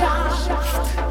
Leidenschaft.